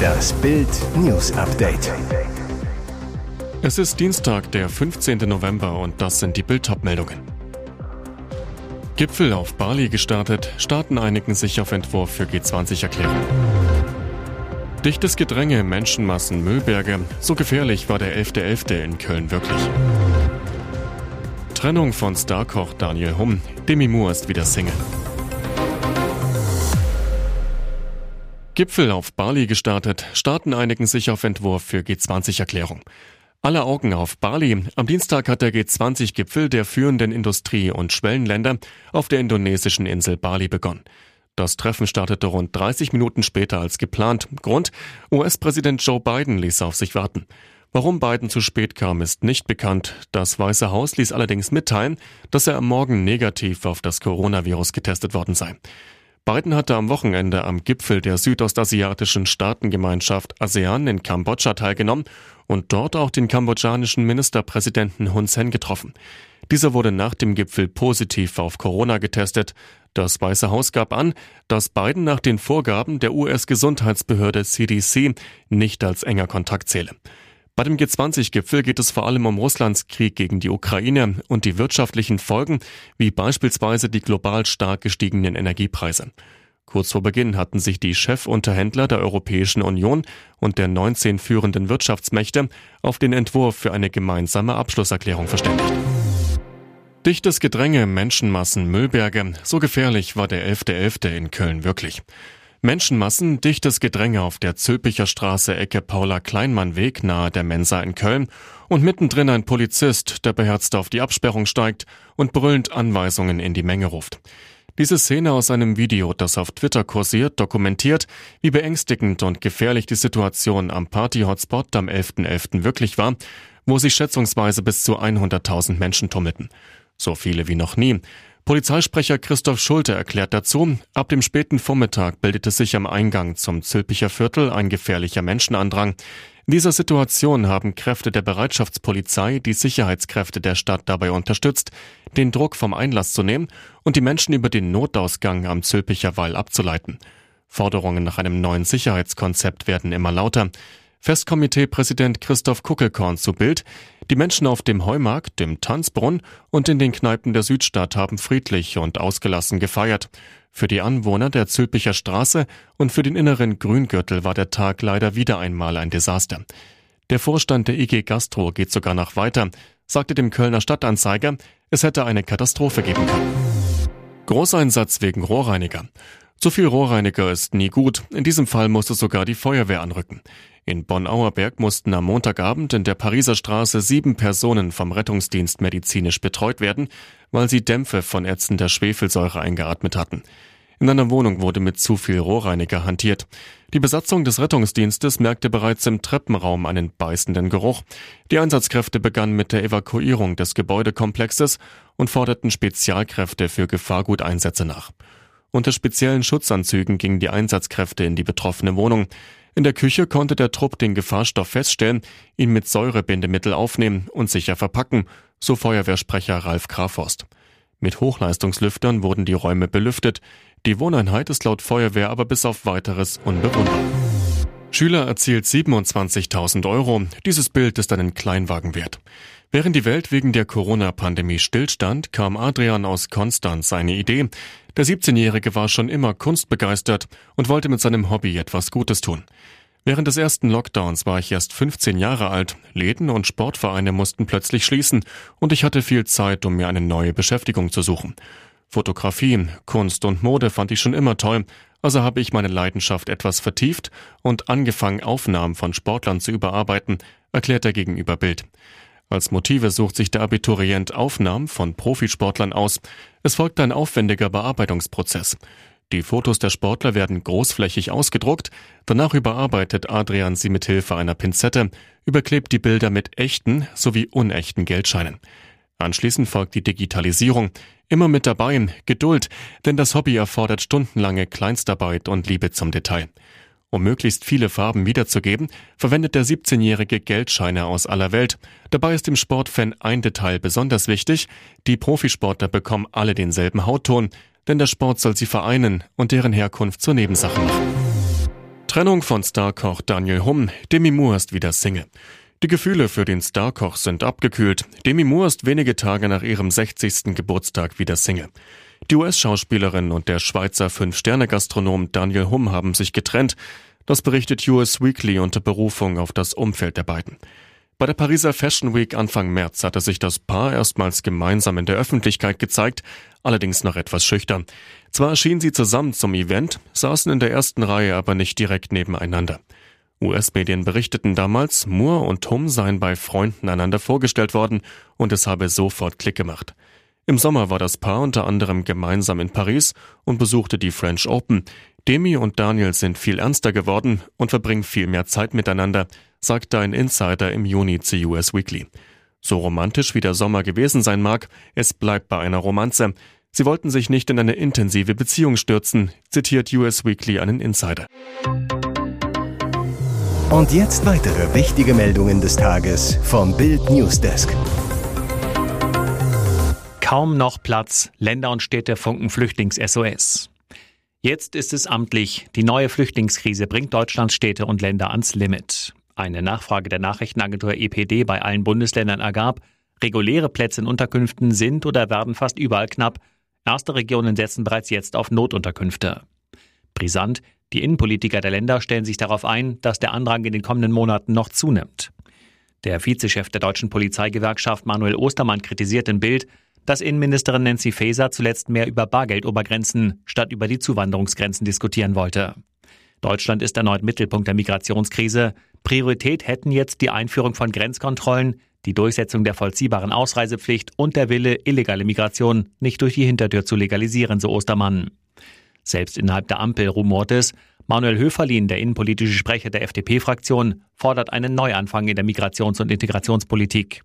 Das Bild News Update. Es ist Dienstag, der 15. November und das sind die Bild meldungen Gipfel auf Bali gestartet, Staaten einigen sich auf Entwurf für G20-Erklärung. Dichtes Gedränge, Menschenmassen, Müllberge, so gefährlich war der 11.11. .11. in Köln wirklich. Trennung von Starkoch Daniel Humm, Demi Moore ist wieder Single. Gipfel auf Bali gestartet, Staaten einigen sich auf Entwurf für G20-Erklärung. Alle Augen auf Bali. Am Dienstag hat der G20-Gipfel der führenden Industrie- und Schwellenländer auf der indonesischen Insel Bali begonnen. Das Treffen startete rund 30 Minuten später als geplant. Grund? US-Präsident Joe Biden ließ auf sich warten. Warum Biden zu spät kam, ist nicht bekannt. Das Weiße Haus ließ allerdings mitteilen, dass er am Morgen negativ auf das Coronavirus getestet worden sei. Biden hatte am Wochenende am Gipfel der südostasiatischen Staatengemeinschaft ASEAN in Kambodscha teilgenommen und dort auch den kambodschanischen Ministerpräsidenten Hun Sen getroffen. Dieser wurde nach dem Gipfel positiv auf Corona getestet. Das Weiße Haus gab an, dass Biden nach den Vorgaben der US-Gesundheitsbehörde CDC nicht als enger Kontakt zähle. Bei dem G20-Gipfel geht es vor allem um Russlands Krieg gegen die Ukraine und die wirtschaftlichen Folgen, wie beispielsweise die global stark gestiegenen Energiepreise. Kurz vor Beginn hatten sich die Chefunterhändler der Europäischen Union und der 19 führenden Wirtschaftsmächte auf den Entwurf für eine gemeinsame Abschlusserklärung verständigt. Dichtes Gedränge, Menschenmassen, Müllberge, so gefährlich war der 11.11. .11. in Köln wirklich. Menschenmassen, dichtes Gedränge auf der Zülpicher Straße Ecke Paula-Kleinmann-Weg nahe der Mensa in Köln und mittendrin ein Polizist, der beherzt auf die Absperrung steigt und brüllend Anweisungen in die Menge ruft. Diese Szene aus einem Video, das auf Twitter kursiert, dokumentiert, wie beängstigend und gefährlich die Situation am Party-Hotspot am 11.11. .11. wirklich war, wo sich schätzungsweise bis zu 100.000 Menschen tummelten. So viele wie noch nie. Polizeisprecher Christoph Schulte erklärt dazu, ab dem späten Vormittag bildete sich am Eingang zum Zülpicher Viertel ein gefährlicher Menschenandrang. In dieser Situation haben Kräfte der Bereitschaftspolizei die Sicherheitskräfte der Stadt dabei unterstützt, den Druck vom Einlass zu nehmen und die Menschen über den Notausgang am Zülpicher Wall abzuleiten. Forderungen nach einem neuen Sicherheitskonzept werden immer lauter. Festkomitee-Präsident Christoph Kuckelkorn zu Bild. Die Menschen auf dem Heumarkt, dem Tanzbrunn und in den Kneipen der Südstadt haben friedlich und ausgelassen gefeiert. Für die Anwohner der Zülpicher Straße und für den inneren Grüngürtel war der Tag leider wieder einmal ein Desaster. Der Vorstand der IG Gastro geht sogar noch weiter, sagte dem Kölner Stadtanzeiger, es hätte eine Katastrophe geben können. Großeinsatz wegen Rohrreiniger. Zu viel Rohrreiniger ist nie gut. In diesem Fall musste sogar die Feuerwehr anrücken. In Bonn-Auerberg mussten am Montagabend in der Pariser Straße sieben Personen vom Rettungsdienst medizinisch betreut werden, weil sie Dämpfe von ätzender Schwefelsäure eingeatmet hatten. In einer Wohnung wurde mit zu viel Rohrreiniger hantiert. Die Besatzung des Rettungsdienstes merkte bereits im Treppenraum einen beißenden Geruch. Die Einsatzkräfte begannen mit der Evakuierung des Gebäudekomplexes und forderten Spezialkräfte für Gefahrguteinsätze nach. Unter speziellen Schutzanzügen gingen die Einsatzkräfte in die betroffene Wohnung. In der Küche konnte der Trupp den Gefahrstoff feststellen, ihn mit Säurebindemittel aufnehmen und sicher verpacken, so Feuerwehrsprecher Ralf Kraforst. Mit Hochleistungslüftern wurden die Räume belüftet. Die Wohneinheit ist laut Feuerwehr aber bis auf weiteres unbewohnbar. Schüler erzielt 27.000 Euro. Dieses Bild ist einen Kleinwagen wert. Während die Welt wegen der Corona-Pandemie stillstand, kam Adrian aus Konstanz eine Idee. Der 17-Jährige war schon immer kunstbegeistert und wollte mit seinem Hobby etwas Gutes tun. Während des ersten Lockdowns war ich erst 15 Jahre alt, Läden und Sportvereine mussten plötzlich schließen und ich hatte viel Zeit, um mir eine neue Beschäftigung zu suchen. Fotografie, Kunst und Mode fand ich schon immer toll, also habe ich meine Leidenschaft etwas vertieft und angefangen, Aufnahmen von Sportlern zu überarbeiten, erklärt er gegenüber Bild. Als Motive sucht sich der Abiturient Aufnahmen von Profisportlern aus. Es folgt ein aufwendiger Bearbeitungsprozess. Die Fotos der Sportler werden großflächig ausgedruckt, danach überarbeitet Adrian sie mit Hilfe einer Pinzette, überklebt die Bilder mit echten sowie unechten Geldscheinen. Anschließend folgt die Digitalisierung. Immer mit dabei, Geduld, denn das Hobby erfordert stundenlange Kleinstarbeit und Liebe zum Detail. Um möglichst viele Farben wiederzugeben, verwendet der 17-jährige Geldscheine aus aller Welt. Dabei ist dem Sportfan ein Detail besonders wichtig. Die Profisportler bekommen alle denselben Hautton, denn der Sport soll sie vereinen und deren Herkunft zur Nebensache machen. Trennung von Starkoch Daniel Humm, Demi Moore ist wieder Single. Die Gefühle für den Starkoch sind abgekühlt. Demi Moore ist wenige Tage nach ihrem 60. Geburtstag wieder Single. Die US-Schauspielerin und der Schweizer Fünf-Sterne-Gastronom Daniel Humm haben sich getrennt. Das berichtet US Weekly unter Berufung auf das Umfeld der beiden. Bei der Pariser Fashion Week Anfang März hatte sich das Paar erstmals gemeinsam in der Öffentlichkeit gezeigt, allerdings noch etwas schüchtern. Zwar erschienen sie zusammen zum Event, saßen in der ersten Reihe aber nicht direkt nebeneinander. US-Medien berichteten damals, Moore und Tom seien bei Freunden einander vorgestellt worden und es habe sofort Klick gemacht. Im Sommer war das Paar unter anderem gemeinsam in Paris und besuchte die French Open. Demi und Daniel sind viel ernster geworden und verbringen viel mehr Zeit miteinander, sagte ein Insider im Juni zu US Weekly. So romantisch wie der Sommer gewesen sein mag, es bleibt bei einer Romanze. Sie wollten sich nicht in eine intensive Beziehung stürzen, zitiert US Weekly einen Insider. Und jetzt weitere wichtige Meldungen des Tages vom Bild Newsdesk. Kaum noch Platz, Länder und Städte funken Flüchtlings-SOS. Jetzt ist es amtlich, die neue Flüchtlingskrise bringt Deutschlands Städte und Länder ans Limit. Eine Nachfrage der Nachrichtenagentur EPD bei allen Bundesländern ergab, reguläre Plätze in Unterkünften sind oder werden fast überall knapp. Erste Regionen setzen bereits jetzt auf Notunterkünfte. Brisant, die Innenpolitiker der Länder stellen sich darauf ein, dass der Andrang in den kommenden Monaten noch zunimmt. Der Vizechef der deutschen Polizeigewerkschaft Manuel Ostermann kritisiert in Bild, dass Innenministerin Nancy Faeser zuletzt mehr über Bargeldobergrenzen statt über die Zuwanderungsgrenzen diskutieren wollte. Deutschland ist erneut Mittelpunkt der Migrationskrise. Priorität hätten jetzt die Einführung von Grenzkontrollen, die Durchsetzung der vollziehbaren Ausreisepflicht und der Wille, illegale Migration nicht durch die Hintertür zu legalisieren, so Ostermann. Selbst innerhalb der Ampel rumort es, Manuel Höferlin, der innenpolitische Sprecher der FDP-Fraktion, fordert einen Neuanfang in der Migrations- und Integrationspolitik.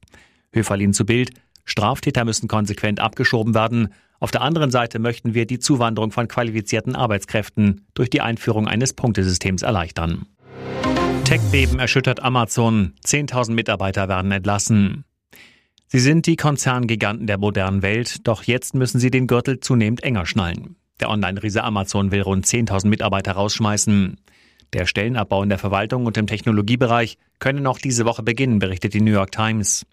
Höferlin zu Bild, Straftäter müssen konsequent abgeschoben werden, auf der anderen Seite möchten wir die Zuwanderung von qualifizierten Arbeitskräften durch die Einführung eines Punktesystems erleichtern. Tech-Beben erschüttert Amazon. 10.000 Mitarbeiter werden entlassen. Sie sind die Konzerngiganten der modernen Welt, doch jetzt müssen sie den Gürtel zunehmend enger schnallen. Der Online-Riese Amazon will rund 10.000 Mitarbeiter rausschmeißen. Der Stellenabbau in der Verwaltung und im Technologiebereich könne noch diese Woche beginnen, berichtet die New York Times.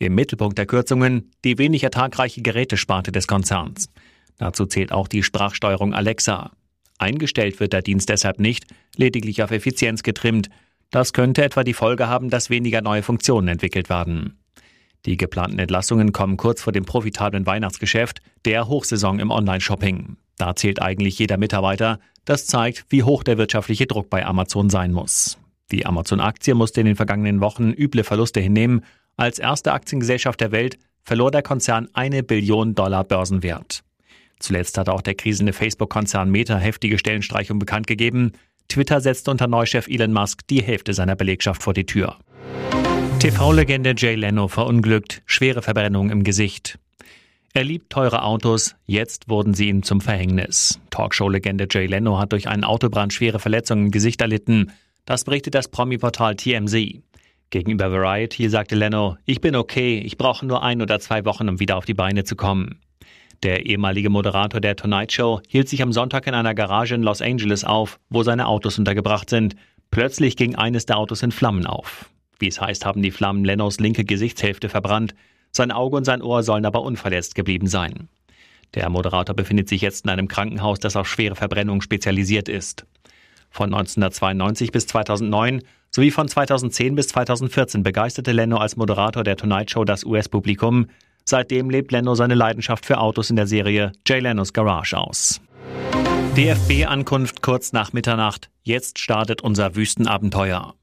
Im Mittelpunkt der Kürzungen die wenig ertragreiche Gerätesparte des Konzerns. Dazu zählt auch die Sprachsteuerung Alexa. Eingestellt wird der Dienst deshalb nicht, lediglich auf Effizienz getrimmt. Das könnte etwa die Folge haben, dass weniger neue Funktionen entwickelt werden. Die geplanten Entlassungen kommen kurz vor dem profitablen Weihnachtsgeschäft, der Hochsaison im Online-Shopping. Da zählt eigentlich jeder Mitarbeiter. Das zeigt, wie hoch der wirtschaftliche Druck bei Amazon sein muss. Die Amazon-Aktie musste in den vergangenen Wochen üble Verluste hinnehmen als erste Aktiengesellschaft der Welt verlor der Konzern eine Billion Dollar Börsenwert. Zuletzt hat auch der krisende Facebook-Konzern Meta heftige Stellenstreichung bekannt gegeben. Twitter setzte unter Neuchef Elon Musk die Hälfte seiner Belegschaft vor die Tür. TV-Legende Jay Leno verunglückt, schwere Verbrennung im Gesicht. Er liebt teure Autos, jetzt wurden sie ihm zum Verhängnis. Talkshow-Legende Jay Leno hat durch einen Autobrand schwere Verletzungen im Gesicht erlitten. Das berichtet das Promi-Portal TMZ. Gegenüber Variety sagte Leno, ich bin okay, ich brauche nur ein oder zwei Wochen, um wieder auf die Beine zu kommen. Der ehemalige Moderator der Tonight Show hielt sich am Sonntag in einer Garage in Los Angeles auf, wo seine Autos untergebracht sind. Plötzlich ging eines der Autos in Flammen auf. Wie es heißt, haben die Flammen Lenos linke Gesichtshälfte verbrannt. Sein Auge und sein Ohr sollen aber unverletzt geblieben sein. Der Moderator befindet sich jetzt in einem Krankenhaus, das auf schwere Verbrennung spezialisiert ist. Von 1992 bis 2009 sowie von 2010 bis 2014 begeisterte Leno als Moderator der Tonight Show das US-Publikum. Seitdem lebt Leno seine Leidenschaft für Autos in der Serie Jay Lenos Garage aus. DFB-Ankunft kurz nach Mitternacht. Jetzt startet unser Wüstenabenteuer.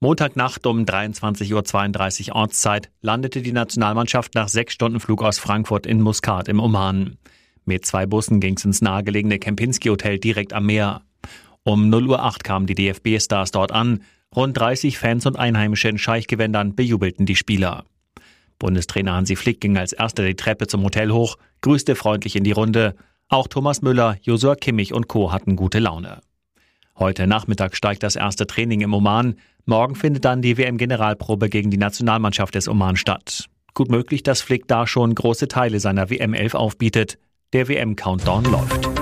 Montagnacht um 23.32 Uhr Ortszeit landete die Nationalmannschaft nach sechs Stunden Flug aus Frankfurt in Muscat im Oman. Mit zwei Bussen ging es ins nahegelegene Kempinski Hotel direkt am Meer. Um 0.08 Uhr kamen die DFB-Stars dort an. Rund 30 Fans und Einheimische in Scheichgewändern bejubelten die Spieler. Bundestrainer Hansi Flick ging als erster die Treppe zum Hotel hoch, grüßte freundlich in die Runde. Auch Thomas Müller, Josua Kimmich und Co. hatten gute Laune. Heute Nachmittag steigt das erste Training im Oman. Morgen findet dann die WM-Generalprobe gegen die Nationalmannschaft des Oman statt. Gut möglich, dass Flick da schon große Teile seiner WM 11 aufbietet. Der WM-Countdown läuft.